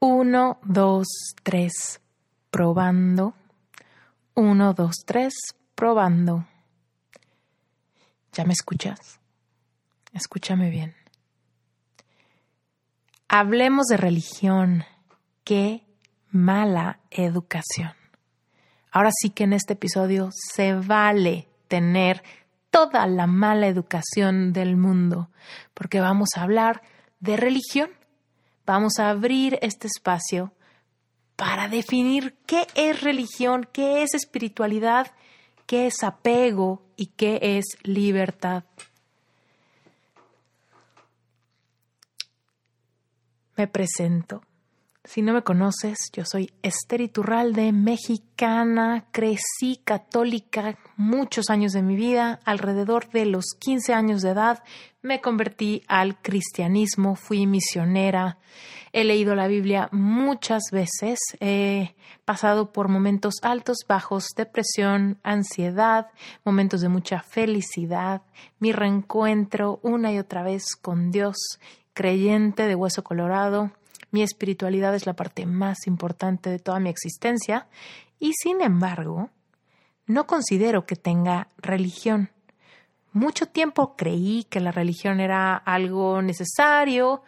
Uno, dos, tres, probando. Uno, dos, tres, probando. ¿Ya me escuchas? Escúchame bien. Hablemos de religión. Qué mala educación. Ahora sí que en este episodio se vale tener toda la mala educación del mundo, porque vamos a hablar de religión. Vamos a abrir este espacio para definir qué es religión, qué es espiritualidad, qué es apego y qué es libertad. Me presento. Si no me conoces, yo soy Esther Iturralde, mexicana, crecí católica muchos años de mi vida, alrededor de los 15 años de edad me convertí al cristianismo, fui misionera, he leído la Biblia muchas veces, he pasado por momentos altos, bajos, depresión, ansiedad, momentos de mucha felicidad, mi reencuentro una y otra vez con Dios, creyente de hueso colorado, mi espiritualidad es la parte más importante de toda mi existencia y sin embargo, no considero que tenga religión. Mucho tiempo creí que la religión era algo necesario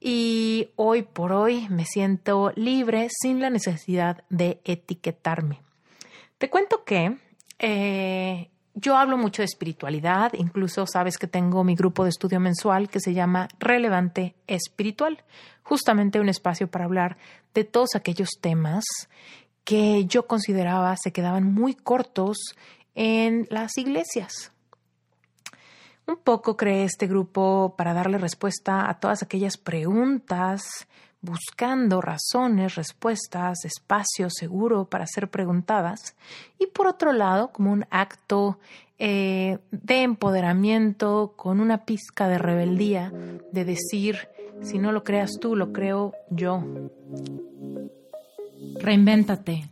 y hoy por hoy me siento libre sin la necesidad de etiquetarme. Te cuento que eh, yo hablo mucho de espiritualidad, incluso sabes que tengo mi grupo de estudio mensual que se llama Relevante Espiritual, justamente un espacio para hablar de todos aquellos temas que yo consideraba se quedaban muy cortos en las iglesias. Un poco creé este grupo para darle respuesta a todas aquellas preguntas, buscando razones, respuestas, espacio seguro para ser preguntadas, y por otro lado, como un acto eh, de empoderamiento, con una pizca de rebeldía, de decir, si no lo creas tú, lo creo yo. Reinvéntate.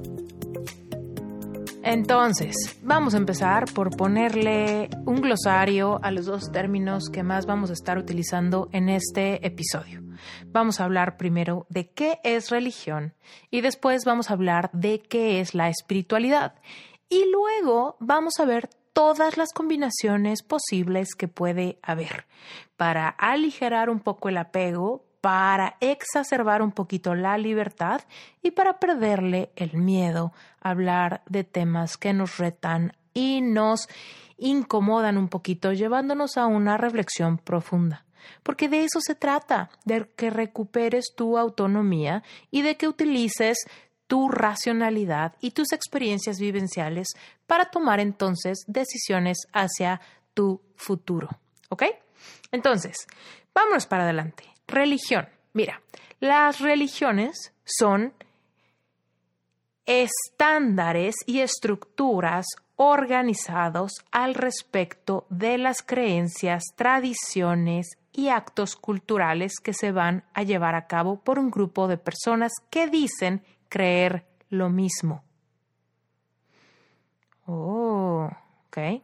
Entonces, vamos a empezar por ponerle un glosario a los dos términos que más vamos a estar utilizando en este episodio. Vamos a hablar primero de qué es religión y después vamos a hablar de qué es la espiritualidad. Y luego vamos a ver todas las combinaciones posibles que puede haber para aligerar un poco el apego, para exacerbar un poquito la libertad y para perderle el miedo a hablar de temas que nos retan y nos incomodan un poquito, llevándonos a una reflexión profunda. Porque de eso se trata, de que recuperes tu autonomía y de que utilices tu racionalidad y tus experiencias vivenciales para tomar entonces decisiones hacia tu futuro. ¿Ok? Entonces, vámonos para adelante. Religión. Mira, las religiones son estándares y estructuras organizados al respecto de las creencias, tradiciones y actos culturales que se van a llevar a cabo por un grupo de personas que dicen creer lo mismo. Oh, ok.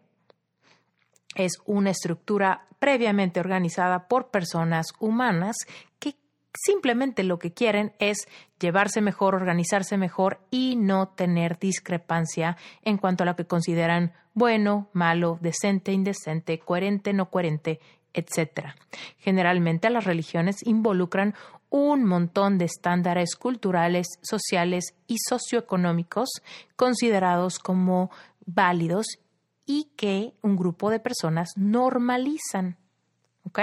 Es una estructura previamente organizada por personas humanas que simplemente lo que quieren es llevarse mejor, organizarse mejor y no tener discrepancia en cuanto a lo que consideran bueno, malo, decente, indecente, coherente, no coherente, etc. Generalmente las religiones involucran un montón de estándares culturales, sociales y socioeconómicos considerados como válidos y que un grupo de personas normalizan. ¿Ok?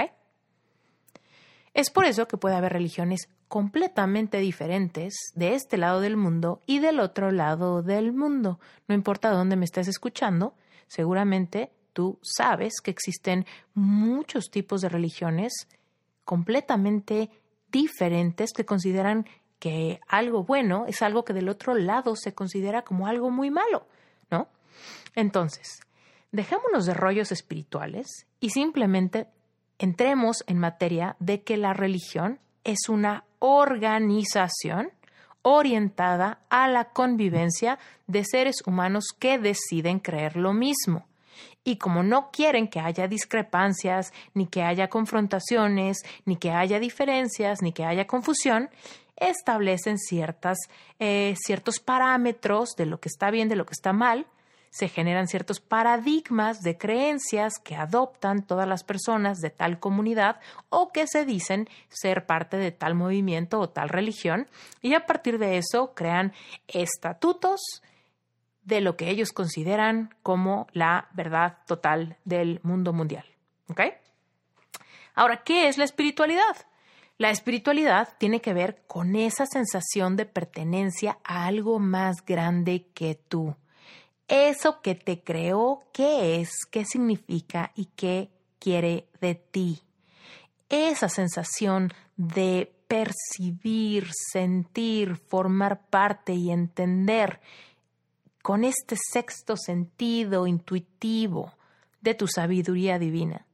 Es por eso que puede haber religiones completamente diferentes de este lado del mundo y del otro lado del mundo. No importa dónde me estés escuchando, seguramente tú sabes que existen muchos tipos de religiones completamente diferentes que consideran que algo bueno es algo que del otro lado se considera como algo muy malo, ¿no? Entonces, dejémonos de rollos espirituales y simplemente entremos en materia de que la religión es una organización orientada a la convivencia de seres humanos que deciden creer lo mismo. Y como no quieren que haya discrepancias, ni que haya confrontaciones, ni que haya diferencias, ni que haya confusión, establecen ciertas, eh, ciertos parámetros de lo que está bien, de lo que está mal, se generan ciertos paradigmas de creencias que adoptan todas las personas de tal comunidad o que se dicen ser parte de tal movimiento o tal religión y a partir de eso crean estatutos de lo que ellos consideran como la verdad total del mundo mundial. ¿Ok? Ahora, ¿qué es la espiritualidad? La espiritualidad tiene que ver con esa sensación de pertenencia a algo más grande que tú eso que te creó, qué es, qué significa y qué quiere de ti. Esa sensación de percibir, sentir, formar parte y entender con este sexto sentido intuitivo de tu sabiduría divina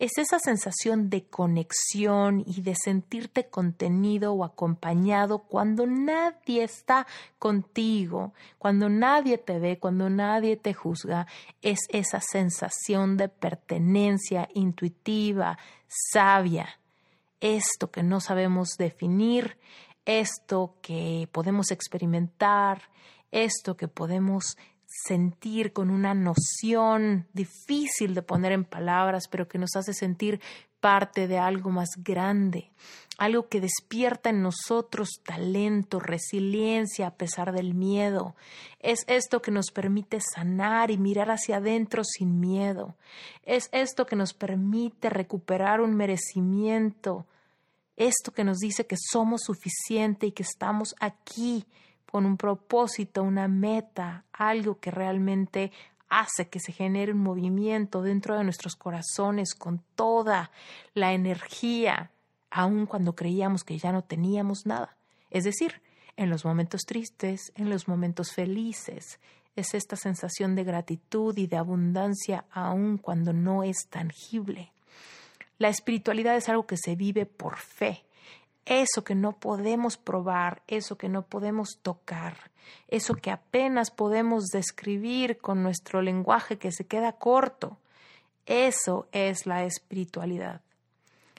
es esa sensación de conexión y de sentirte contenido o acompañado cuando nadie está contigo, cuando nadie te ve, cuando nadie te juzga, es esa sensación de pertenencia intuitiva, sabia. Esto que no sabemos definir, esto que podemos experimentar, esto que podemos sentir con una noción difícil de poner en palabras, pero que nos hace sentir parte de algo más grande, algo que despierta en nosotros talento, resiliencia a pesar del miedo. Es esto que nos permite sanar y mirar hacia adentro sin miedo. Es esto que nos permite recuperar un merecimiento. Esto que nos dice que somos suficiente y que estamos aquí con un propósito, una meta, algo que realmente hace que se genere un movimiento dentro de nuestros corazones con toda la energía, aun cuando creíamos que ya no teníamos nada. Es decir, en los momentos tristes, en los momentos felices, es esta sensación de gratitud y de abundancia aun cuando no es tangible. La espiritualidad es algo que se vive por fe, eso que no podemos probar, eso que no podemos tocar, eso que apenas podemos describir con nuestro lenguaje que se queda corto. Eso es la espiritualidad.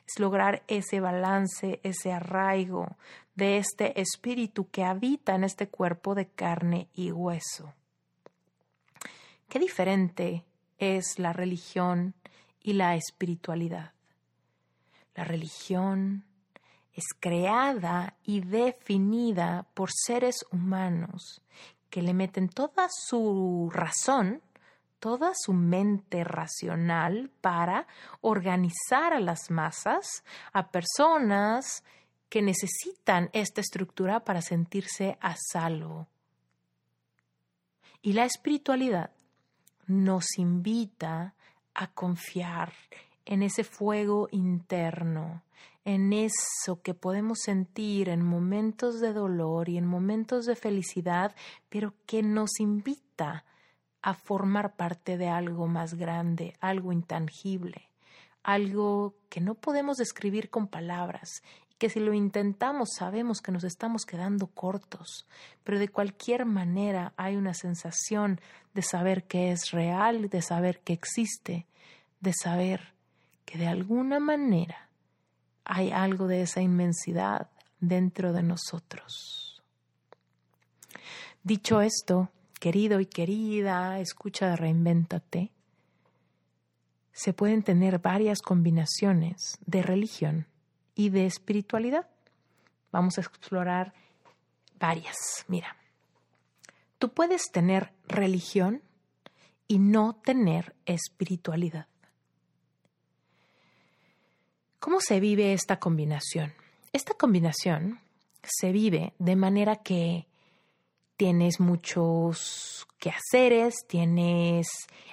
Es lograr ese balance, ese arraigo de este espíritu que habita en este cuerpo de carne y hueso. Qué diferente es la religión y la espiritualidad. La religión es creada y definida por seres humanos que le meten toda su razón, toda su mente racional para organizar a las masas, a personas que necesitan esta estructura para sentirse a salvo. Y la espiritualidad nos invita a confiar en ese fuego interno, en eso que podemos sentir en momentos de dolor y en momentos de felicidad, pero que nos invita a formar parte de algo más grande, algo intangible, algo que no podemos describir con palabras y que si lo intentamos sabemos que nos estamos quedando cortos, pero de cualquier manera hay una sensación de saber que es real, de saber que existe, de saber que de alguna manera hay algo de esa inmensidad dentro de nosotros. Dicho esto, querido y querida, escucha Reinvéntate, se pueden tener varias combinaciones de religión y de espiritualidad. Vamos a explorar varias. Mira, tú puedes tener religión y no tener espiritualidad. ¿Cómo se vive esta combinación? Esta combinación se vive de manera que tienes muchos quehaceres, tienes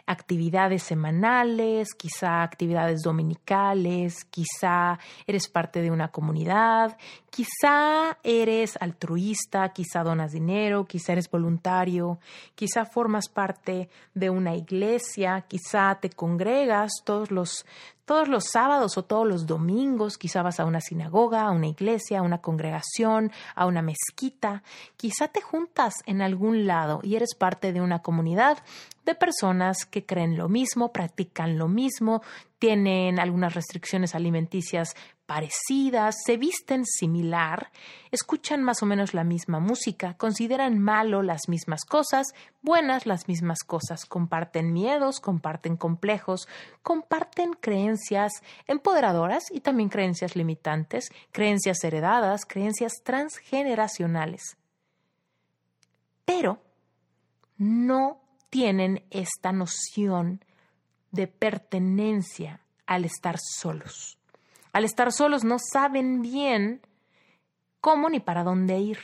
actividades semanales, quizá actividades dominicales, quizá eres parte de una comunidad, quizá eres altruista, quizá donas dinero, quizá eres voluntario, quizá formas parte de una iglesia, quizá te congregas todos los todos los sábados o todos los domingos, quizá vas a una sinagoga, a una iglesia, a una congregación, a una mezquita, quizá te juntas en algún lado y eres parte de una comunidad de personas que creen lo mismo, practican lo mismo, tienen algunas restricciones alimenticias parecidas, se visten similar, escuchan más o menos la misma música, consideran malo las mismas cosas, buenas las mismas cosas, comparten miedos, comparten complejos, comparten creencias empoderadoras y también creencias limitantes, creencias heredadas, creencias transgeneracionales. Pero no tienen esta noción de pertenencia al estar solos al estar solos no saben bien cómo ni para dónde ir.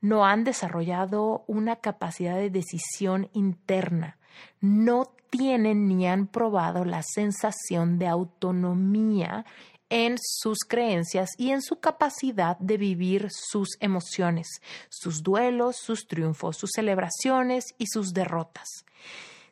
No han desarrollado una capacidad de decisión interna. No tienen ni han probado la sensación de autonomía en sus creencias y en su capacidad de vivir sus emociones, sus duelos, sus triunfos, sus celebraciones y sus derrotas.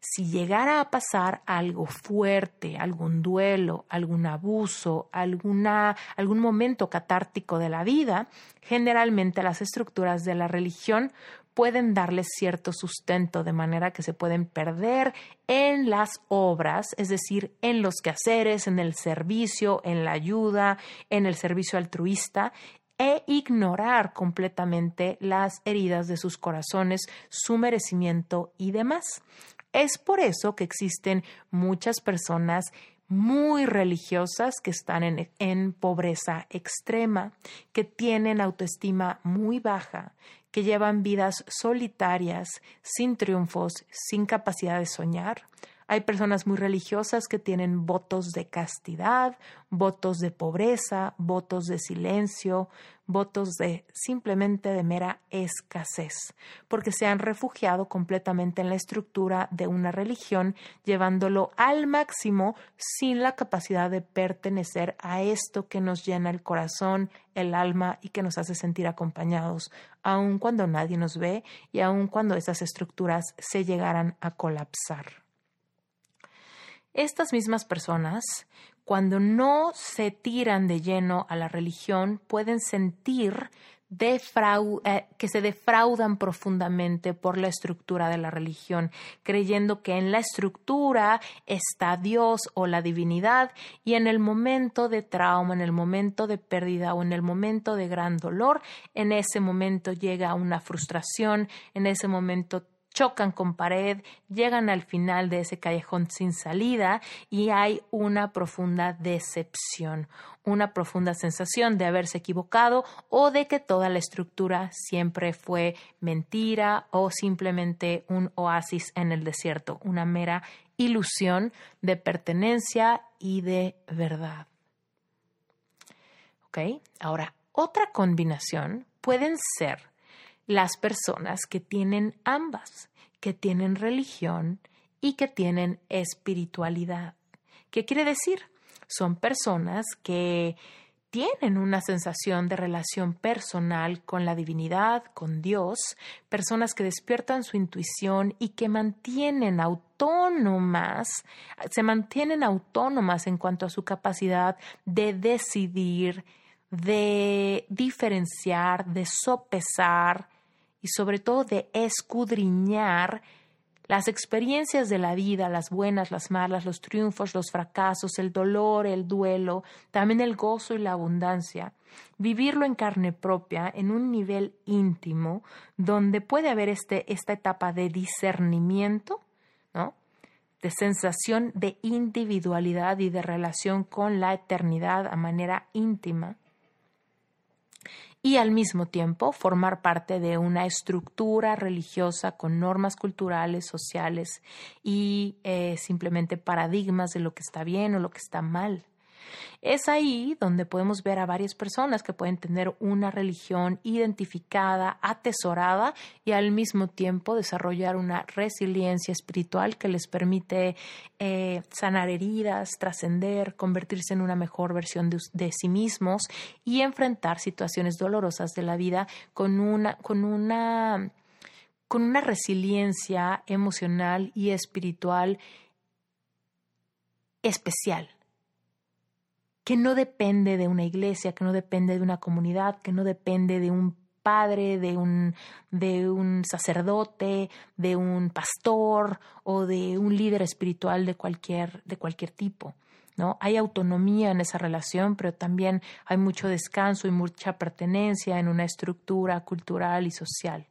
Si llegara a pasar algo fuerte, algún duelo, algún abuso, alguna, algún momento catártico de la vida, generalmente las estructuras de la religión pueden darles cierto sustento de manera que se pueden perder en las obras, es decir, en los quehaceres, en el servicio, en la ayuda, en el servicio altruista e ignorar completamente las heridas de sus corazones, su merecimiento y demás. Es por eso que existen muchas personas muy religiosas que están en, pobreza extrema, que tienen autoestima muy baja, que llevan vidas solitarias, sin triunfos, sin capacidad de soñar. Hay personas muy religiosas que tienen votos de castidad, votos de pobreza, votos de silencio, votos de simplemente de mera escasez, porque se han refugiado completamente en la estructura de una religión, llevándolo al máximo sin la capacidad de pertenecer a esto que nos llena el corazón, el alma y que nos hace sentir acompañados, aun cuando nadie nos ve y aun cuando esas estructuras se llegaran a colapsar. Estas mismas personas, cuando no se tiran de lleno a la religión, pueden sentir eh, que se defraudan profundamente por la estructura de la religión, creyendo que en la estructura está Dios o la divinidad y en el momento de trauma, en el momento de pérdida o en el momento de gran dolor, en ese momento llega una frustración, en ese momento chocan con pared, llegan al final de ese callejón sin salida y hay una profunda decepción, una profunda sensación de haberse equivocado o de que toda la estructura siempre fue mentira o simplemente un oasis en el desierto, una mera ilusión de pertenencia y de verdad. Ahora, otra combinación pueden ser las personas que tienen ambas, que tienen religión y que tienen espiritualidad. ¿Qué quiere decir? Son personas que tienen una sensación de relación personal con la divinidad, con Dios, personas que despiertan su intuición y que mantienen autónomas, se mantienen autónomas en cuanto a su capacidad de decidir, de diferenciar, de sopesar, y sobre todo de escudriñar las experiencias de la vida, las buenas, las malas, los triunfos, los fracasos, el dolor, el duelo, también el gozo y la abundancia, vivirlo en carne propia, en un nivel íntimo, donde puede haber este, esta etapa de discernimiento, ¿no? de sensación de individualidad y de relación con la eternidad a manera íntima, y al mismo tiempo formar parte de una estructura religiosa con normas culturales, sociales y eh, simplemente paradigmas de lo que está bien o lo que está mal. Es ahí donde podemos ver a varias personas que pueden tener una religión identificada, atesorada y al mismo tiempo desarrollar una resiliencia espiritual que les permite eh, sanar heridas, trascender, convertirse en una mejor versión de, de, sí mismos y enfrentar situaciones dolorosas de la vida con una, con una, con una resiliencia emocional y espiritual especial que no depende de una iglesia, que no depende de una comunidad, que no depende de un padre, de un, de un sacerdote, de un pastor o de un líder espiritual de cualquier, de cualquier tipo. ¿no? Hay autonomía en esa relación, pero también hay mucho descanso y mucha pertenencia en una estructura cultural y social.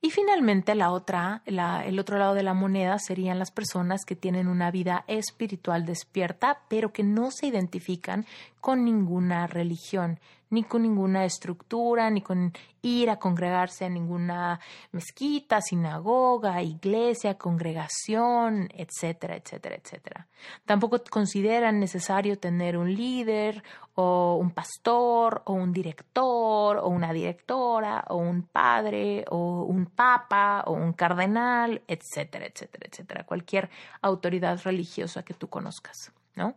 Y finalmente la otra, el otro lado de la moneda serían las personas que tienen una vida espiritual despierta, pero que no se identifican con ninguna religión, ni con ninguna estructura, ni con ir a congregarse a ninguna mezquita, sinagoga, iglesia, congregación, etcétera, etcétera, etcétera. Tampoco consideran necesario tener un líder o un pastor o un director o una directora o un padre o un papa o un cardenal, etcétera, etcétera, etcétera. Cualquier autoridad religiosa que tú conozcas. ¿No?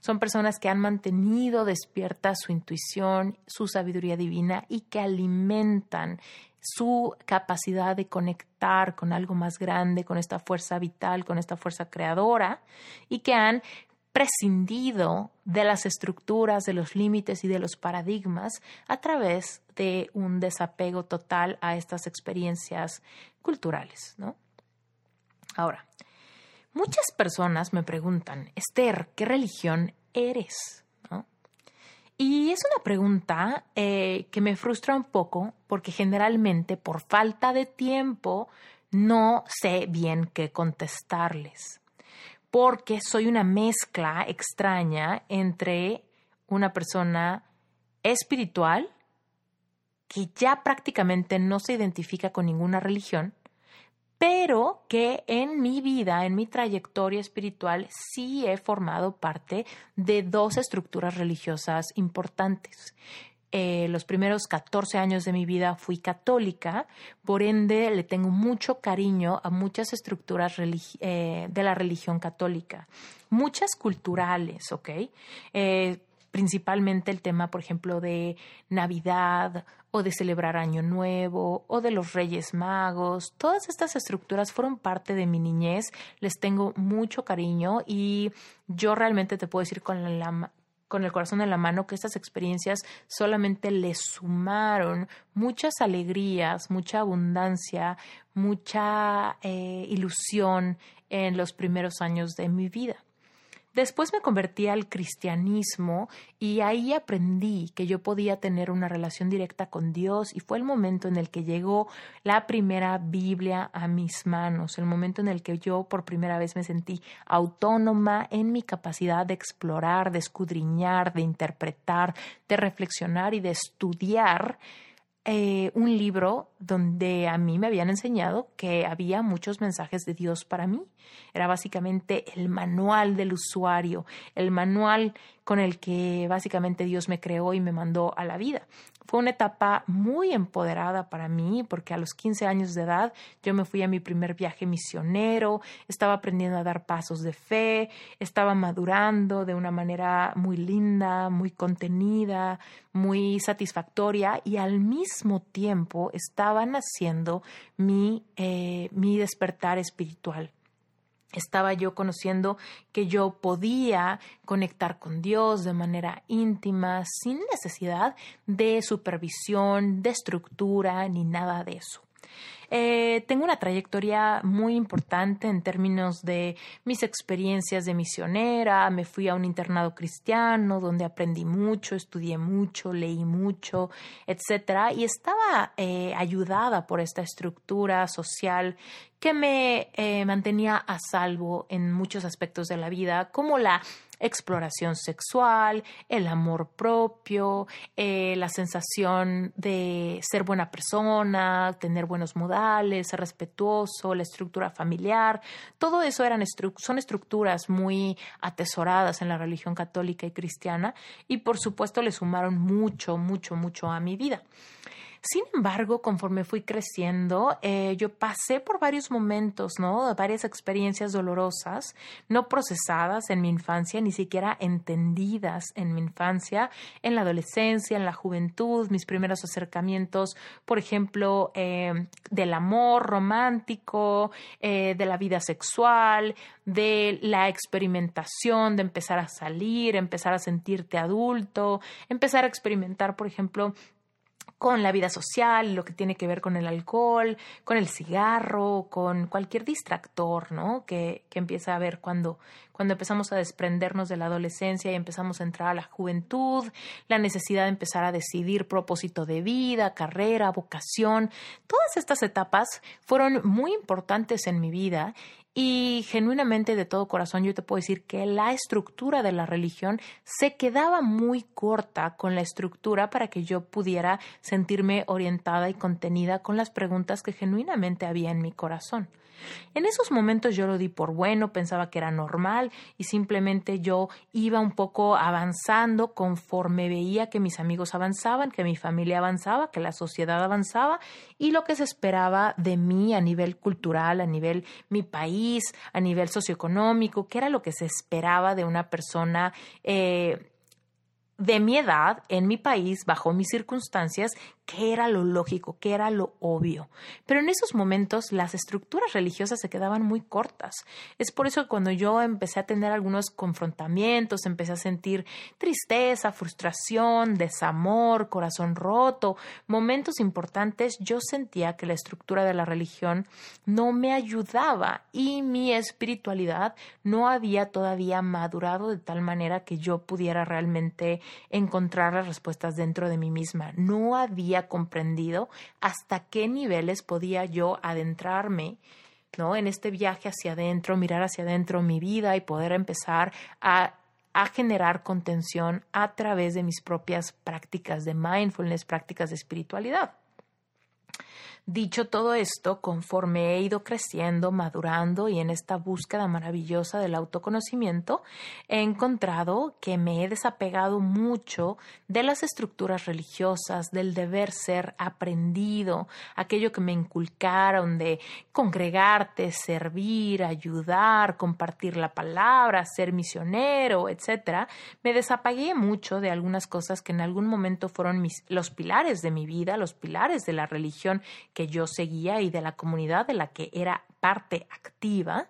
Son personas que han mantenido despierta su intuición, su sabiduría divina y que alimentan su capacidad de conectar con algo más grande, con esta fuerza vital, con esta fuerza creadora y que han prescindido de las estructuras, de los límites y de los paradigmas a través de un desapego total a estas experiencias culturales. Ahora, Muchas personas me preguntan, Esther, ¿qué religión eres? Y es una pregunta eh, que me frustra un poco porque generalmente por falta de tiempo no sé bien qué contestarles. Porque soy una mezcla extraña entre una persona espiritual que ya prácticamente no se identifica con ninguna religión pero que en mi vida, en mi trayectoria espiritual, sí he formado parte de dos estructuras religiosas importantes. Eh, los primeros 14 años de mi vida fui católica, por ende le tengo mucho cariño a muchas estructuras eh, de la religión católica, muchas culturales, ¿ok? Eh, principalmente el tema, por ejemplo, de Navidad o de celebrar Año Nuevo o de los Reyes Magos. Todas estas estructuras fueron parte de mi niñez, les tengo mucho cariño y yo realmente te puedo decir con la, con el corazón en la mano que estas experiencias solamente le sumaron muchas alegrías, mucha abundancia, mucha eh, ilusión en los primeros años de mi vida. Después me convertí al cristianismo y ahí aprendí que yo podía tener una relación directa con Dios y fue el momento en el que llegó la primera Biblia a mis manos, el momento en el que yo por primera vez me sentí autónoma en mi capacidad de explorar, de escudriñar, de interpretar, de reflexionar y de estudiar eh, un libro donde a mí me habían enseñado que había muchos mensajes de Dios para mí. Era básicamente el manual del usuario, el manual con el que básicamente Dios me creó y me mandó a la vida. Fue una etapa muy empoderada para mí porque a los 15 años de edad yo me fui a mi primer viaje misionero, estaba aprendiendo a dar pasos de fe, estaba madurando de una manera muy linda, muy contenida, muy satisfactoria y al mismo tiempo estaba naciendo mi, eh, mi despertar espiritual estaba yo conociendo que yo podía conectar con Dios de manera íntima, sin necesidad de supervisión, de estructura, ni nada de eso. Eh, tengo una trayectoria muy importante en términos de mis experiencias de misionera. Me fui a un internado cristiano donde aprendí mucho, estudié mucho, leí mucho, etcétera, y estaba eh, ayudada por esta estructura social que me eh, mantenía a salvo en muchos aspectos de la vida, como la exploración sexual, el amor propio, eh, la sensación de ser buena persona, tener buenos modales, ser respetuoso, la estructura familiar, todo eso eran son estructuras muy atesoradas en la religión católica y cristiana y por supuesto le sumaron mucho, mucho, mucho a mi vida. Sin embargo, conforme fui creciendo, eh, yo pasé por varios momentos, ¿no? Varias experiencias dolorosas, no procesadas en mi infancia, ni siquiera entendidas en mi infancia, en la adolescencia, en la juventud, mis primeros acercamientos, por ejemplo, eh, del amor romántico, eh, de la vida sexual, de la experimentación, de empezar a salir, empezar a sentirte adulto, empezar a experimentar, por ejemplo, con la vida social, lo que tiene que ver con el alcohol, con el cigarro, con cualquier distractor, ¿no? Que, que empieza a haber cuando, cuando empezamos a desprendernos de la adolescencia y empezamos a entrar a la juventud, la necesidad de empezar a decidir propósito de vida, carrera, vocación. Todas estas etapas fueron muy importantes en mi vida y genuinamente de todo corazón yo te puedo decir que la estructura de la religión se quedaba muy corta con la estructura para que yo pudiera sentirme orientada y contenida con las preguntas que genuinamente había en mi corazón. En esos momentos yo lo di por bueno, pensaba que era normal y simplemente yo iba un poco avanzando conforme veía que mis amigos avanzaban, que mi familia avanzaba, que la sociedad avanzaba y lo que se esperaba de mí a nivel cultural, a nivel mi país, a nivel socioeconómico, que era lo que se esperaba de una persona eh, de mi edad, en mi país, bajo mis circunstancias, qué era lo lógico, qué era lo obvio. Pero en esos momentos las estructuras religiosas se quedaban muy cortas. Es por eso que cuando yo empecé a tener algunos confrontamientos, empecé a sentir tristeza, frustración, desamor, corazón roto, momentos importantes, yo sentía que la estructura de la religión no me ayudaba y mi espiritualidad no había todavía madurado de tal manera que yo pudiera realmente encontrar las respuestas dentro de mí misma. No había comprendido hasta qué niveles podía yo adentrarme ¿no? En este viaje hacia adentro, mirar hacia adentro mi vida y poder empezar a, a, generar contención a través de mis propias prácticas de mindfulness, prácticas de espiritualidad. Dicho todo esto, conforme he ido creciendo, madurando y en esta búsqueda maravillosa del autoconocimiento, he encontrado que me he desapegado mucho de las estructuras religiosas, del deber ser aprendido, aquello que me inculcaron de congregarte, servir, ayudar, compartir la palabra, ser misionero, etc. Me desapagué mucho de algunas cosas que en algún momento fueron mis, los pilares de mi vida, los pilares de la religión que yo seguía y de la comunidad de la que era parte activa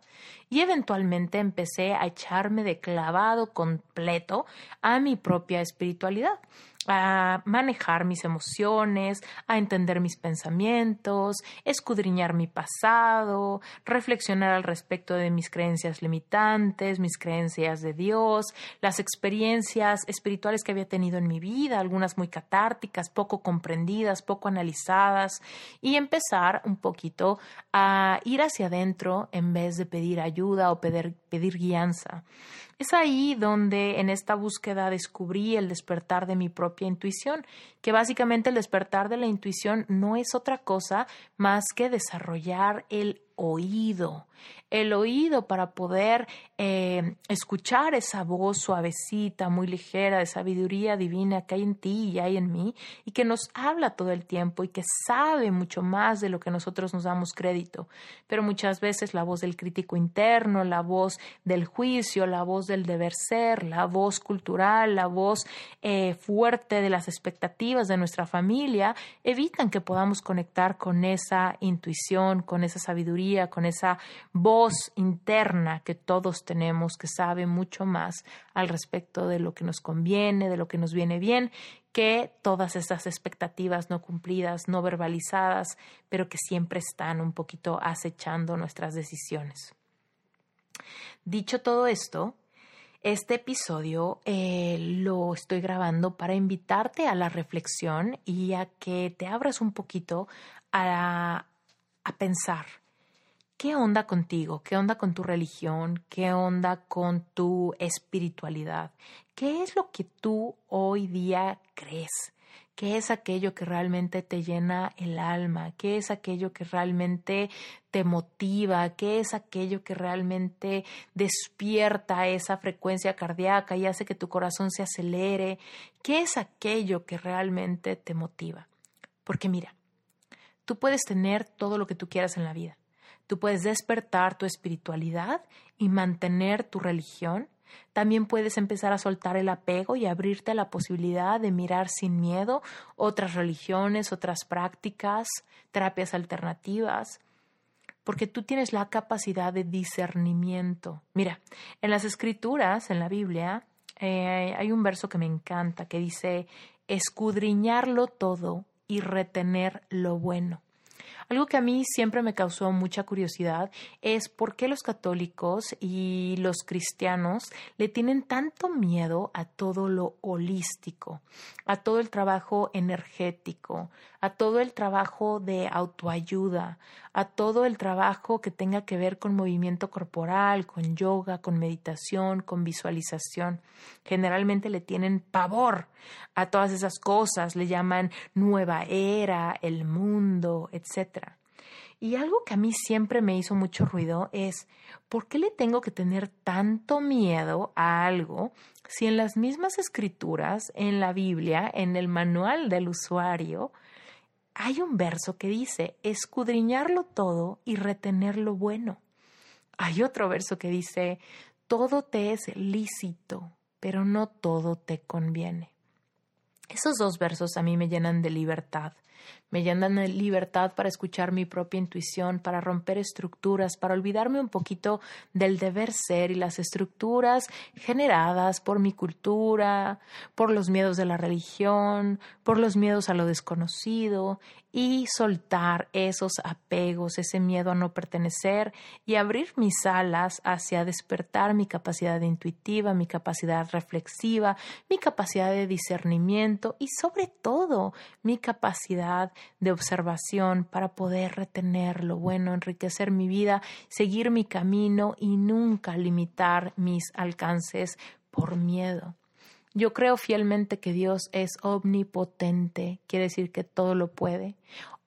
y eventualmente empecé a echarme de clavado completo a mi propia espiritualidad a manejar mis emociones, a entender mis pensamientos, escudriñar mi pasado, reflexionar al respecto de mis creencias limitantes, mis creencias de Dios, las experiencias espirituales que había tenido en mi vida, algunas muy catárticas, poco comprendidas, poco analizadas, y empezar un poquito a ir hacia adentro en vez de pedir ayuda o pedir, pedir guianza. Es ahí donde en esta búsqueda descubrí el despertar de mi propia intuición, que básicamente el despertar de la intuición no es otra cosa más que desarrollar el oído, el oído para poder eh, escuchar esa voz suavecita, muy ligera, de sabiduría divina que hay en ti y hay en mí, y que nos habla todo el tiempo y que sabe mucho más de lo que nosotros nos damos crédito. Pero muchas veces la voz del crítico interno, la voz del juicio, la voz del deber ser, la voz cultural, la voz eh, fuerte de las expectativas de nuestra familia, evitan que podamos conectar con esa intuición, con esa con esa voz interna que todos tenemos que sabe mucho más al respecto de lo que nos conviene, de lo que nos viene bien, que todas esas expectativas no cumplidas, no verbalizadas, pero que siempre están un poquito acechando nuestras decisiones. Dicho todo esto, este episodio eh, lo estoy grabando para invitarte a la reflexión y a que te abras un poquito a, a pensar ¿qué onda contigo? ¿Qué onda con tu religión? ¿Qué onda con tu espiritualidad? ¿Qué es lo que tú hoy día crees? ¿Qué es aquello que realmente te llena el alma? ¿Qué es aquello que realmente te motiva? ¿Qué es aquello que realmente despierta esa frecuencia cardíaca y hace que tu corazón se acelere? ¿Qué es aquello que realmente te motiva? Porque mira, tú puedes tener todo lo que tú quieras en la vida. Tú puedes despertar tu espiritualidad y mantener tu religión también puedes empezar a soltar el apego y abrirte a la posibilidad de mirar sin miedo otras religiones, otras prácticas, terapias alternativas, porque tú tienes la capacidad de discernimiento. Mira, en las escrituras, en la Biblia, eh, hay un verso que me encanta que dice, escudriñarlo todo y retener lo bueno. Algo que a mí siempre me causó mucha curiosidad es por qué los católicos y los cristianos le tienen tanto miedo a todo lo holístico, a todo el trabajo energético, a todo el trabajo de autoayuda, a todo el trabajo que tenga que ver con movimiento corporal, con yoga, con meditación, con visualización. Generalmente le tienen pavor a todas esas cosas, le llaman nueva era, el mundo, etc. Y algo que a mí siempre me hizo mucho ruido es, ¿por qué le tengo que tener tanto miedo a algo si en las mismas escrituras, en la Biblia, en el manual del usuario, hay un verso que dice, escudriñarlo todo y retener lo bueno? Hay otro verso que dice, todo te es lícito, pero no todo te conviene. Esos dos versos a mí me llenan de libertad me llenan de libertad para escuchar mi propia intuición, para romper estructuras, para olvidarme un poquito del deber ser y las estructuras generadas por mi cultura, por los miedos de la religión, por los miedos a lo desconocido y soltar esos apegos, ese miedo a no pertenecer y abrir mis alas hacia despertar mi capacidad intuitiva, mi capacidad reflexiva, mi capacidad de discernimiento y sobre todo mi capacidad de observación para poder retener lo bueno, enriquecer mi vida, seguir mi camino y nunca limitar mis alcances por miedo. Yo creo fielmente que Dios es omnipotente, quiere decir que todo lo puede.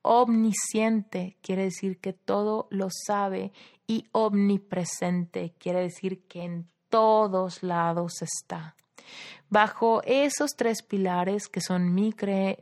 Omnisciente quiere decir que todo lo sabe y omnipresente quiere decir que en todos lados está. Bajo esos tres pilares que son mi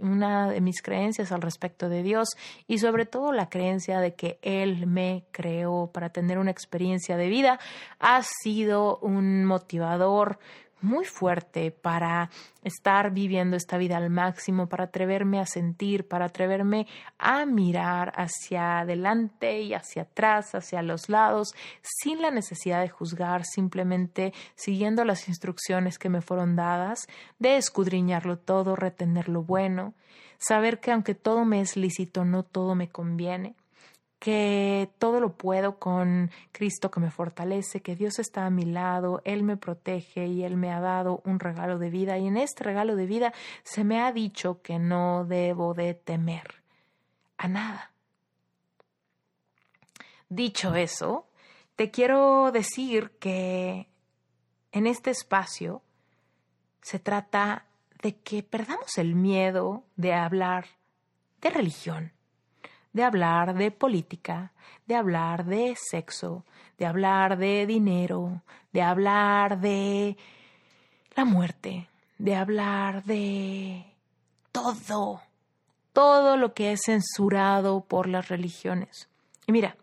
una de mis creencias al respecto de Dios y sobre todo la creencia de que Él me creó para tener una experiencia de vida, ha sido un motivador muy fuerte para estar viviendo esta vida al máximo, para atreverme a sentir, para atreverme a mirar hacia adelante y hacia atrás, hacia los lados, sin la necesidad de juzgar, simplemente siguiendo las instrucciones que me fueron dadas, de escudriñarlo todo, retener lo bueno, saber que aunque todo me es lícito, no todo me conviene que todo lo puedo con Cristo que me fortalece, que Dios está a mi lado, Él me protege y Él me ha dado un regalo de vida y en este regalo de vida se me ha dicho que no debo de temer a nada. Dicho eso, te quiero decir que en este espacio se trata de que perdamos el miedo de hablar de religión de hablar de política, de hablar de sexo, de hablar de dinero, de hablar de la muerte, de hablar de todo, todo lo que es censurado por las religiones. Y mira,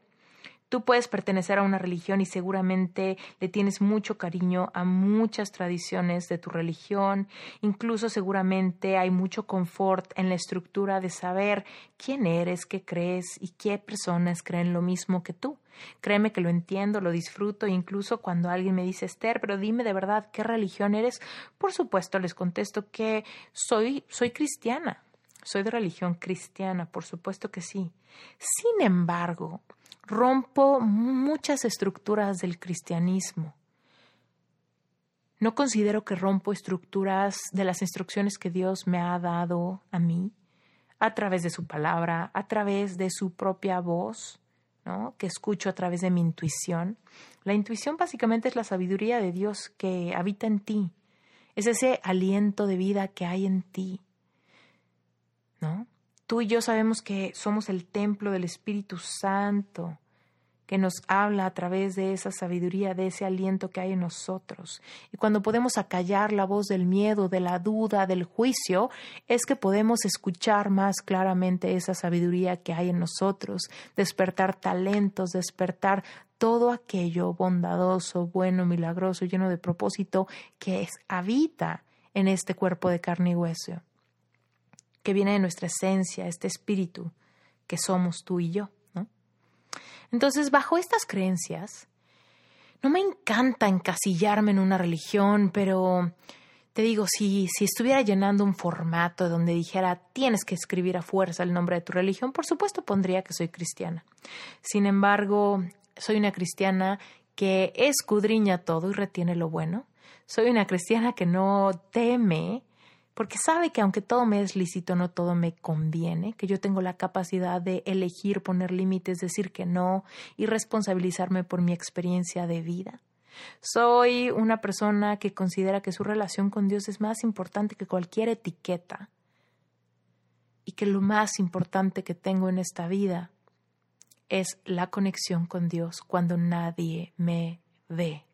Tú puedes pertenecer a una religión y seguramente le tienes mucho cariño a muchas tradiciones de tu religión, incluso seguramente hay mucho confort en la estructura de saber quién eres, qué crees y qué personas creen lo mismo que tú. Créeme que lo entiendo, lo disfruto, incluso cuando alguien me dice, Esther, pero dime de verdad qué religión eres, por supuesto les contesto que soy, soy cristiana, soy de religión cristiana, por supuesto que sí. Sin embargo, rompo muchas estructuras del cristianismo. No considero que rompo estructuras de las instrucciones que Dios me ha dado a mí, a través de su palabra, a través de su propia voz. ¿no? que escucho a través de mi intuición. La intuición básicamente es la sabiduría de Dios que habita en ti. Es ese aliento de vida que hay en ti. ¿No? Tú y yo sabemos que somos el templo del Espíritu Santo que nos habla a través de esa sabiduría, de ese aliento que hay en nosotros. Y cuando podemos acallar la voz del miedo, de la duda, del juicio, es que podemos escuchar más claramente esa sabiduría que hay en nosotros, despertar talentos, despertar todo aquello bondadoso, bueno, milagroso, lleno de propósito que es, habita en este cuerpo de carne y hueso, que viene de nuestra esencia, este espíritu que somos tú y yo. Entonces, bajo estas creencias, no me encanta encasillarme en una religión, pero te digo, si, si estuviera llenando un formato donde dijera tienes que escribir a fuerza el nombre de tu religión, por supuesto pondría que soy cristiana. Sin embargo, soy una cristiana que escudriña todo y retiene lo bueno. Soy una cristiana que no teme porque sabe que aunque todo me es lícito, no todo me conviene, que yo tengo la capacidad de elegir, poner límites, decir que no y responsabilizarme por mi experiencia de vida. Soy una persona que considera que su relación con Dios es más importante que cualquier etiqueta y que lo más importante que tengo en esta vida es la conexión con Dios cuando nadie me ve.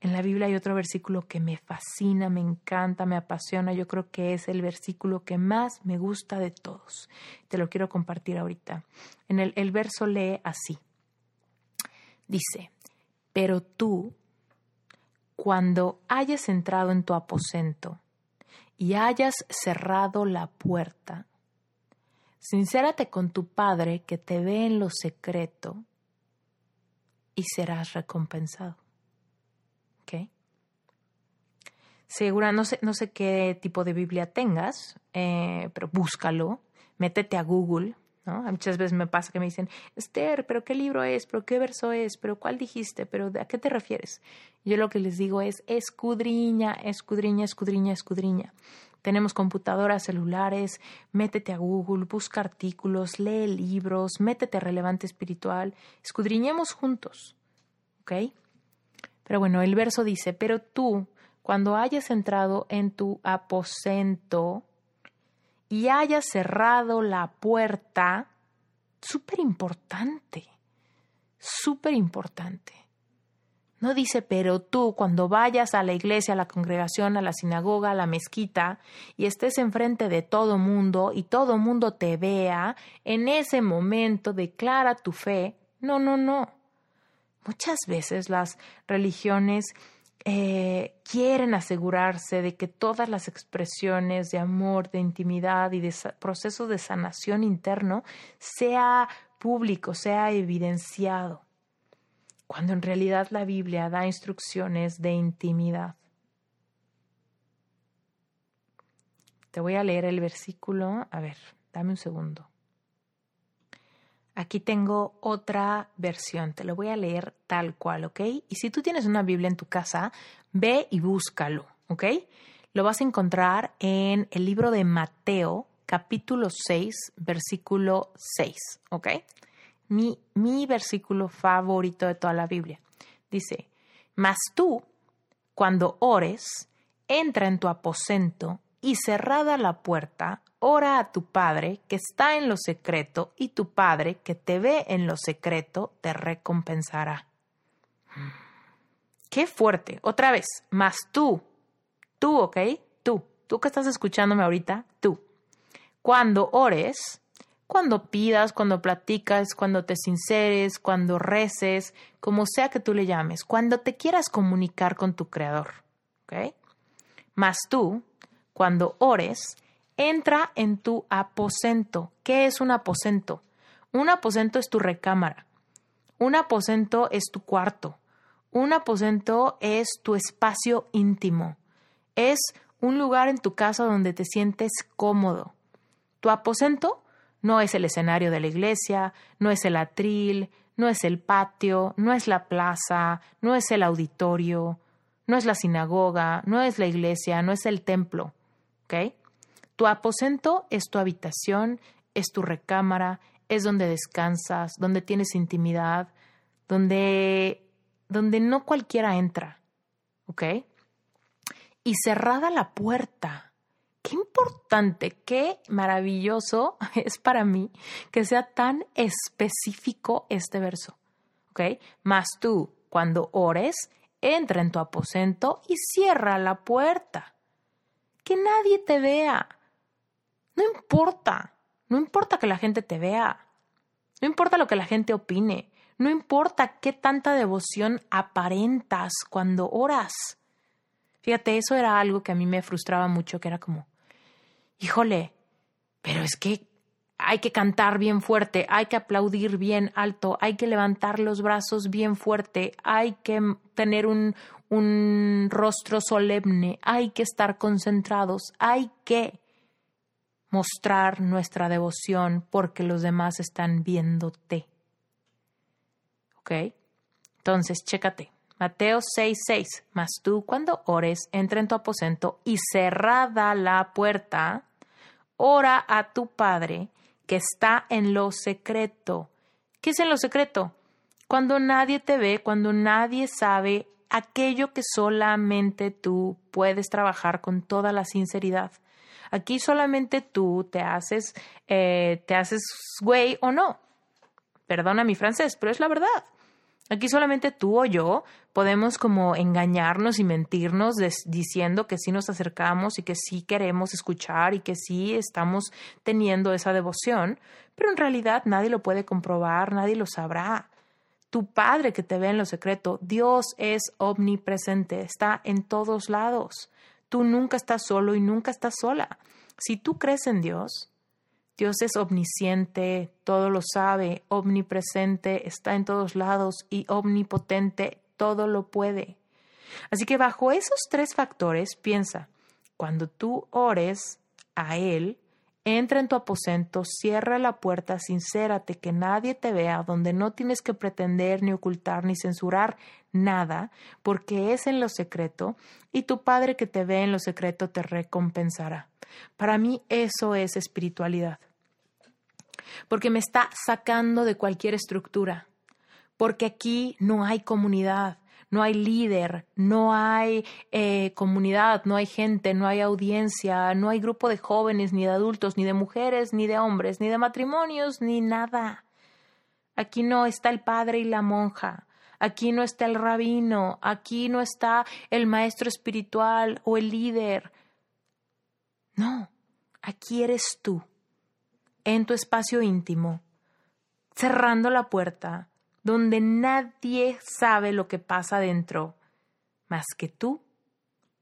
En la Biblia hay otro versículo que me fascina, me encanta, me apasiona. Yo creo que es el versículo que más me gusta de todos. Te lo quiero compartir ahorita. En el, el verso lee así. Dice, pero tú, cuando hayas entrado en tu aposento y hayas cerrado la puerta, sincérate con tu Padre que te ve en lo secreto y serás recompensado. Segura, no sé, no sé qué tipo de Biblia tengas, eh, pero búscalo, métete a Google, ¿no? Muchas veces me pasa que me dicen, Esther, pero qué libro es, pero qué verso es, pero cuál dijiste, pero a qué te refieres. Yo lo que les digo es escudriña, escudriña, escudriña, escudriña. Tenemos computadoras, celulares, métete a Google, busca artículos, lee libros, métete a relevante espiritual, escudriñemos juntos, ¿ok? Pero bueno, el verso dice, pero tú, cuando hayas entrado en tu aposento y hayas cerrado la puerta, súper importante, súper importante. No dice, pero tú cuando vayas a la iglesia, a la congregación, a la sinagoga, a la mezquita, y estés enfrente de todo mundo y todo mundo te vea, en ese momento declara tu fe. No, no, no. Muchas veces las religiones eh, quieren asegurarse de que todas las expresiones de amor, de intimidad y de procesos de sanación interno sea público, sea evidenciado, cuando en realidad la Biblia da instrucciones de intimidad. Te voy a leer el versículo, a ver, dame un segundo. Aquí tengo otra versión, te lo voy a leer tal cual, ¿ok? Y si tú tienes una Biblia en tu casa, ve y búscalo, ¿ok? Lo vas a encontrar en el libro de Mateo, capítulo 6, versículo 6, ¿ok? Mi, mi versículo favorito de toda la Biblia. Dice, mas tú, cuando ores, entra en tu aposento y cerrada la puerta, ora a tu Padre que está en lo secreto, y tu Padre que te ve en lo secreto te recompensará. Qué fuerte. Otra vez, más tú, tú, ¿ok? Tú, tú que estás escuchándome ahorita, tú. Cuando ores, cuando pidas, cuando platicas, cuando te sinceres, cuando reces, como sea que tú le llames, cuando te quieras comunicar con tu Creador, ¿ok? Más tú, cuando ores, entra en tu aposento. ¿Qué es un aposento? Un aposento es tu recámara. Un aposento es tu cuarto. Un aposento es tu espacio íntimo. Es un lugar en tu casa donde te sientes cómodo. Tu aposento no es el escenario de la iglesia, no es el atril, no es el patio, no es la plaza, no es el auditorio, no es la sinagoga, no es la iglesia, no es el templo. Tu aposento es tu habitación, es tu recámara, es donde descansas, donde tienes intimidad, donde, donde no cualquiera entra, ¿ok? Y cerrada la puerta. Qué importante, qué maravilloso es para mí que sea tan específico este verso, ¿ok? Más tú, cuando ores, entra en tu aposento y cierra la puerta. Que nadie te vea. No importa, no importa que la gente te vea, no importa lo que la gente opine, no importa qué tanta devoción aparentas cuando oras. Fíjate, eso era algo que a mí me frustraba mucho, que era como, híjole, pero es que hay que cantar bien fuerte, hay que aplaudir bien alto, hay que levantar los brazos bien fuerte, hay que tener un, un rostro solemne, hay que estar concentrados, hay que mostrar nuestra devoción porque los demás están viéndote. ¿Ok? Entonces, chécate. Mateo 6:6. 6. Mas tú, cuando ores, entra en tu aposento y cerrada la puerta, ora a tu Padre que está en lo secreto. ¿Qué es en lo secreto? Cuando nadie te ve, cuando nadie sabe aquello que solamente tú puedes trabajar con toda la sinceridad. Aquí solamente tú te haces, eh, te haces güey o no. Perdona mi francés, pero es la verdad. Aquí solamente tú o yo podemos como engañarnos y mentirnos diciendo que sí nos acercamos y que sí queremos escuchar y que sí estamos teniendo esa devoción, pero en realidad nadie lo puede comprobar, nadie lo sabrá. Tu Padre que te ve en lo secreto, Dios es omnipresente, está en todos lados. Tú nunca estás solo y nunca estás sola. Si tú crees en Dios, Dios es omnisciente, todo lo sabe, omnipresente, está en todos lados y omnipotente, todo lo puede. Así que bajo esos tres factores, piensa, cuando tú ores a Él, entra en tu aposento, cierra la puerta, sincérate, que nadie te vea, donde no tienes que pretender, ni ocultar, ni censurar nada, porque es en lo secreto, y tu Padre que te ve en lo secreto te recompensará. Para mí eso es espiritualidad porque me está sacando de cualquier estructura, porque aquí no hay comunidad, no hay líder, no hay eh, comunidad, no hay gente, no hay audiencia, no hay grupo de jóvenes, ni de adultos, ni de mujeres, ni de hombres, ni de matrimonios, ni nada. Aquí no está el padre y la monja, aquí no está el rabino, aquí no está el maestro espiritual o el líder. No, aquí eres tú en tu espacio íntimo, cerrando la puerta, donde nadie sabe lo que pasa dentro, más que tú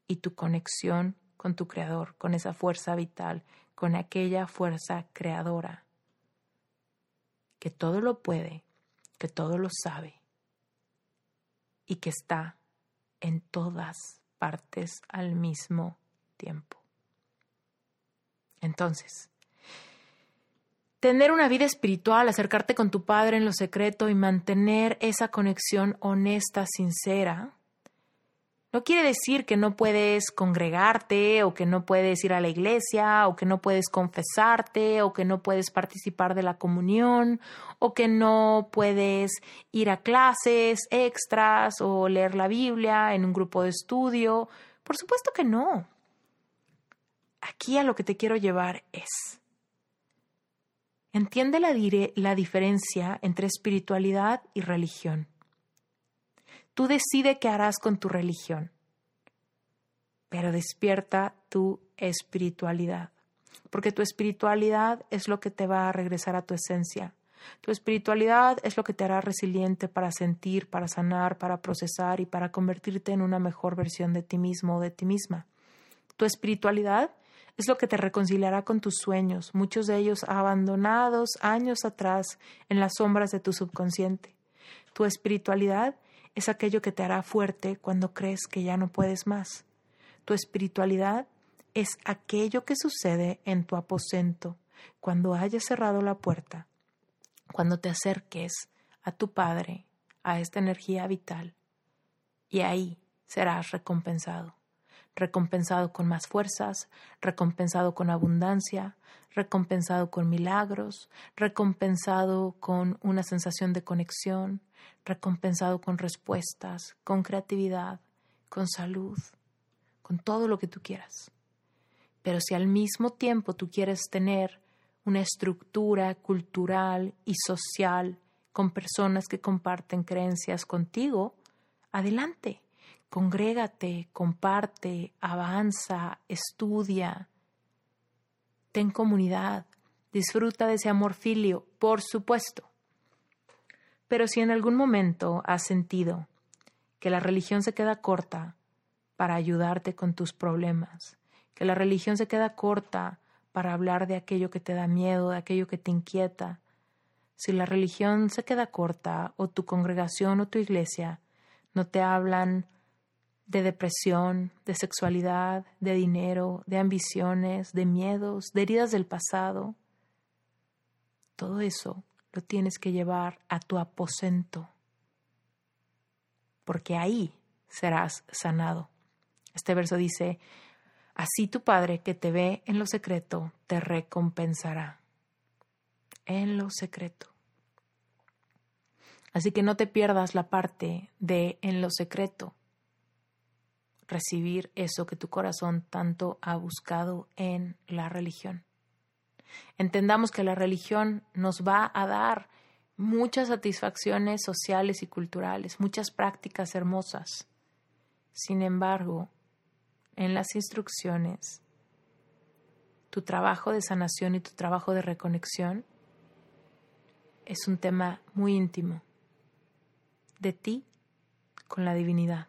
y tu conexión con tu creador, con esa fuerza vital, con aquella fuerza creadora, que todo lo puede, que todo lo sabe y que está en todas partes al mismo tiempo. Entonces, Tener una vida espiritual, acercarte con tu Padre en lo secreto y mantener esa conexión honesta, sincera, no quiere decir que no puedes congregarte o que no puedes ir a la iglesia o que no puedes confesarte o que no puedes participar de la comunión o que no puedes ir a clases extras o leer la Biblia en un grupo de estudio. Por supuesto que no. Aquí a lo que te quiero llevar es Entiende la, la diferencia entre espiritualidad y religión. Tú decide qué harás con tu religión, pero despierta tu espiritualidad, porque tu espiritualidad es lo que te va a regresar a tu esencia. Tu espiritualidad es lo que te hará resiliente para sentir, para sanar, para procesar y para convertirte en una mejor versión de ti mismo o de ti misma. Tu espiritualidad es lo que te reconciliará con tus sueños, muchos de ellos abandonados años atrás en las sombras de tu subconsciente. Tu espiritualidad es aquello que te hará fuerte cuando crees que ya no puedes más. Tu espiritualidad es aquello que sucede en tu aposento cuando hayas cerrado la puerta, cuando te acerques a tu Padre, a esta energía vital, y ahí serás recompensado recompensado con más fuerzas, recompensado con abundancia, recompensado con milagros, recompensado con una sensación de conexión, recompensado con respuestas, con creatividad, con salud, con todo lo que tú quieras. Pero si al mismo tiempo tú quieres tener una estructura cultural y social con personas que comparten creencias contigo, adelante, congrégate, comparte, avanza, estudia, ten comunidad, disfruta de ese amor filio, por supuesto. Pero si en algún momento has sentido que la religión se queda corta para ayudarte con tus problemas, que la religión se queda corta para hablar de aquello que te da miedo, de aquello que te inquieta, si la religión se queda corta o tu congregación o tu iglesia no te hablan de depresión, de sexualidad, de dinero, de ambiciones, de miedos, de heridas del pasado, todo eso lo tienes que llevar a tu aposento, porque ahí serás sanado. Este verso dice, así tu Padre que te ve en lo secreto te recompensará en lo secreto. Así que no te pierdas la parte de en lo secreto, recibir eso que tu corazón tanto ha buscado en la religión. Entendamos que la religión nos va a dar muchas satisfacciones sociales y culturales, muchas prácticas hermosas. Sin embargo, en las instrucciones, tu trabajo de sanación y tu trabajo de reconexión es un tema muy íntimo de ti con la divinidad.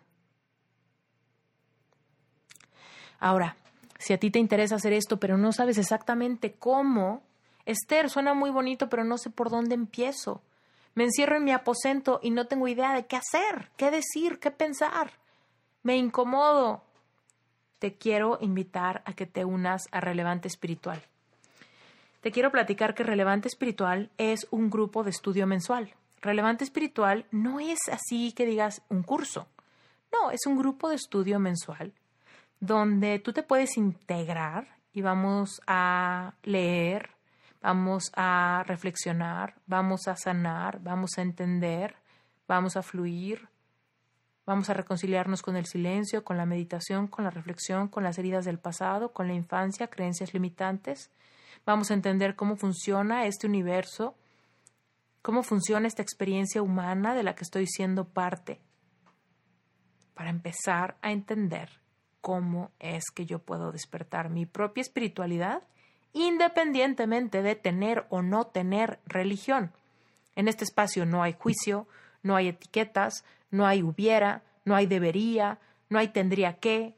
Ahora, si a ti te interesa hacer esto, pero no sabes exactamente cómo, Esther, suena muy bonito, pero no sé por dónde empiezo. Me encierro en mi aposento y no tengo idea de qué hacer, qué decir, qué pensar. Me incomodo. Te quiero invitar a que te unas a Relevante Espiritual te quiero platicar que Relevante Espiritual es un grupo de estudio mensual. Relevante Espiritual no es así que digas un curso. No, es un grupo de estudio mensual donde tú te puedes integrar y vamos a leer, vamos a reflexionar, vamos a sanar, vamos a entender, vamos a fluir, vamos a reconciliarnos con el silencio, con la meditación, con la reflexión, con las heridas del pasado, con la infancia, creencias limitantes. Vamos a entender cómo funciona este universo, cómo funciona esta experiencia humana de la que estoy siendo parte, para empezar a entender cómo es que yo puedo despertar mi propia espiritualidad independientemente de tener o no tener religión. En este espacio no hay juicio, no hay etiquetas, no hay hubiera, no hay debería, no hay tendría que,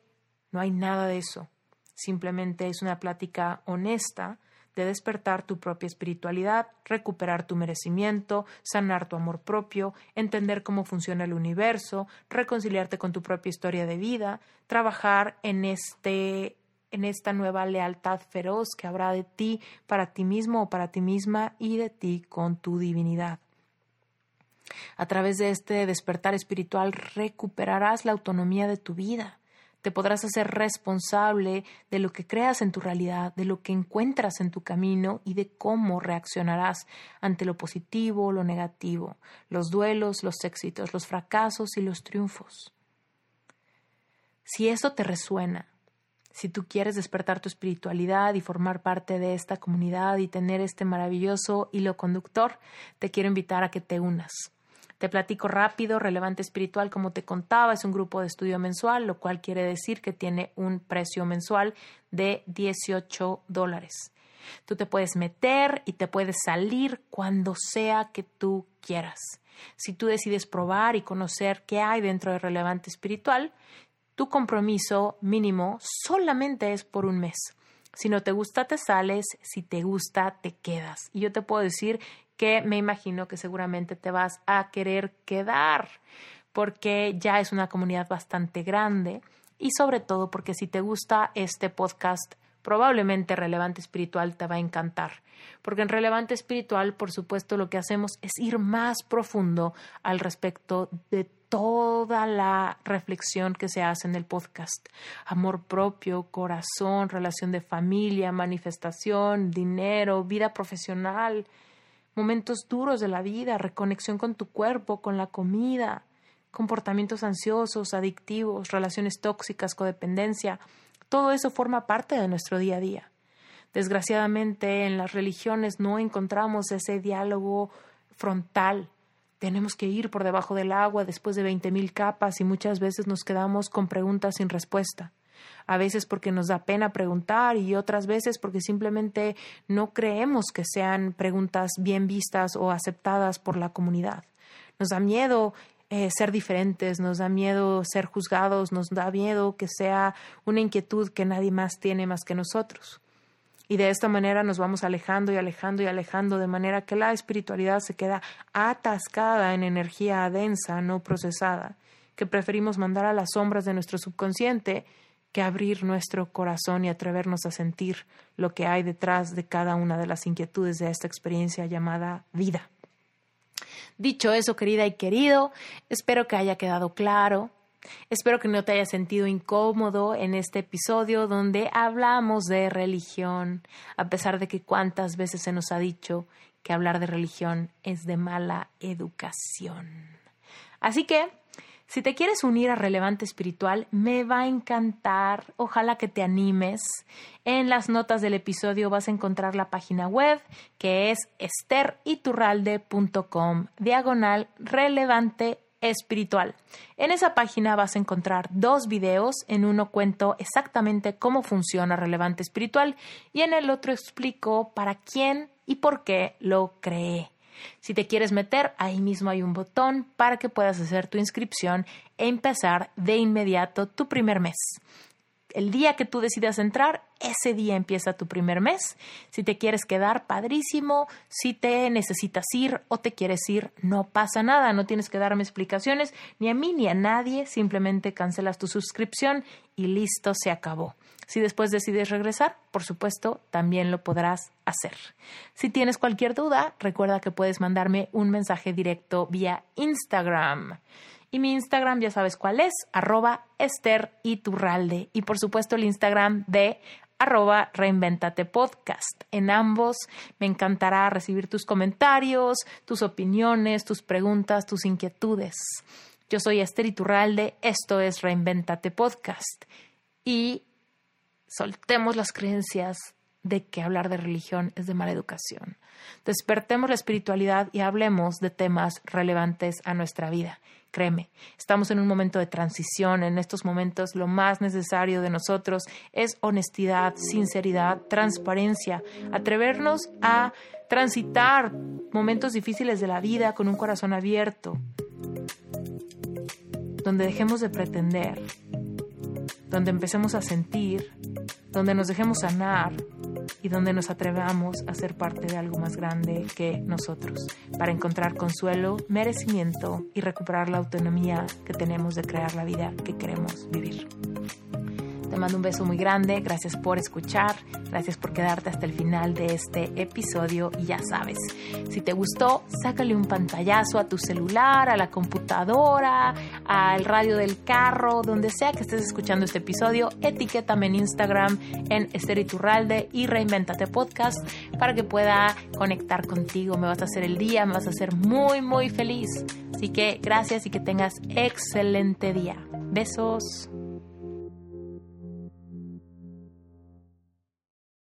no hay nada de eso. Simplemente es una plática honesta de despertar tu propia espiritualidad, recuperar tu merecimiento, sanar tu amor propio, entender cómo funciona el universo, reconciliarte con tu propia historia de vida, trabajar en este en esta nueva lealtad feroz que habrá de ti para ti mismo o para ti misma y de ti con tu divinidad. A través de este despertar espiritual recuperarás la autonomía de tu vida te podrás hacer responsable de lo que creas en tu realidad, de lo que encuentras en tu camino y de cómo reaccionarás ante lo positivo, lo negativo, los duelos, los éxitos, los fracasos y los triunfos. Si eso te resuena, si tú quieres despertar tu espiritualidad y formar parte de esta comunidad y tener este maravilloso hilo conductor, te quiero invitar a que te unas. Te platico rápido, relevante espiritual, como te contaba, es un grupo de estudio mensual, lo cual quiere decir que tiene un precio mensual de 18 dólares. Tú te puedes meter y te puedes salir cuando sea que tú quieras. Si tú decides probar y conocer qué hay dentro de relevante espiritual, tu compromiso mínimo solamente es por un mes. Si no te gusta, te sales. Si te gusta, te quedas. Y yo te puedo decir que me imagino que seguramente te vas a querer quedar porque ya es una comunidad bastante grande y sobre todo porque si te gusta este podcast, probablemente Relevante Espiritual te va a encantar. Porque en Relevante Espiritual, por supuesto, lo que hacemos es ir más profundo al respecto de toda la reflexión que se hace en el podcast. Amor propio, corazón, relación de familia, manifestación, dinero, vida profesional, momentos duros de la vida, reconexión con tu cuerpo, con la comida, comportamientos ansiosos, adictivos, relaciones tóxicas, codependencia. Todo eso forma parte de nuestro día a día. Desgraciadamente en las religiones no encontramos ese diálogo frontal. Tenemos que ir por debajo del agua después de veinte mil capas y muchas veces nos quedamos con preguntas sin respuesta. A veces porque nos da pena preguntar y otras veces porque simplemente no creemos que sean preguntas bien vistas o aceptadas por la comunidad. Nos da miedo eh, ser diferentes, nos da miedo ser juzgados, nos da miedo que sea una inquietud que nadie más tiene más que nosotros. Y de esta manera nos vamos alejando y alejando y alejando, de manera que la espiritualidad se queda atascada en energía densa, no procesada, que preferimos mandar a las sombras de nuestro subconsciente que abrir nuestro corazón y atrevernos a sentir lo que hay detrás de cada una de las inquietudes de esta experiencia llamada vida. Dicho eso, querida y querido, espero que haya quedado claro. Espero que no te haya sentido incómodo en este episodio donde hablamos de religión, a pesar de que cuántas veces se nos ha dicho que hablar de religión es de mala educación. Así que si te quieres unir a Relevante Espiritual, me va a encantar. Ojalá que te animes. En las notas del episodio vas a encontrar la página web que es esteriturralde.com, diagonal relevante espiritual. En esa página vas a encontrar dos videos. En uno cuento exactamente cómo funciona Relevante Espiritual y en el otro explico para quién y por qué lo creé. Si te quieres meter, ahí mismo hay un botón para que puedas hacer tu inscripción e empezar de inmediato tu primer mes. El día que tú decidas entrar, ese día empieza tu primer mes. Si te quieres quedar, padrísimo. Si te necesitas ir o te quieres ir, no pasa nada. No tienes que darme explicaciones ni a mí ni a nadie. Simplemente cancelas tu suscripción y listo, se acabó. Si después decides regresar, por supuesto, también lo podrás hacer. Si tienes cualquier duda, recuerda que puedes mandarme un mensaje directo vía Instagram. Y mi Instagram ya sabes cuál es, arroba Esther Iturralde. Y por supuesto el Instagram de arroba Reinventate Podcast. En ambos me encantará recibir tus comentarios, tus opiniones, tus preguntas, tus inquietudes. Yo soy Esther Iturralde, esto es Reinventate Podcast. Y soltemos las creencias de que hablar de religión es de mala educación. Despertemos la espiritualidad y hablemos de temas relevantes a nuestra vida. Créeme, estamos en un momento de transición. En estos momentos lo más necesario de nosotros es honestidad, sinceridad, transparencia, atrevernos a transitar momentos difíciles de la vida con un corazón abierto, donde dejemos de pretender, donde empecemos a sentir donde nos dejemos sanar y donde nos atrevamos a ser parte de algo más grande que nosotros, para encontrar consuelo, merecimiento y recuperar la autonomía que tenemos de crear la vida que queremos vivir. Te mando un beso muy grande, gracias por escuchar, gracias por quedarte hasta el final de este episodio y ya sabes, si te gustó, sácale un pantallazo a tu celular, a la computadora, al radio del carro, donde sea que estés escuchando este episodio, etiquétame en Instagram en Esteriturralde y Reinventate Podcast para que pueda conectar contigo, me vas a hacer el día, me vas a hacer muy muy feliz. Así que gracias y que tengas excelente día. Besos.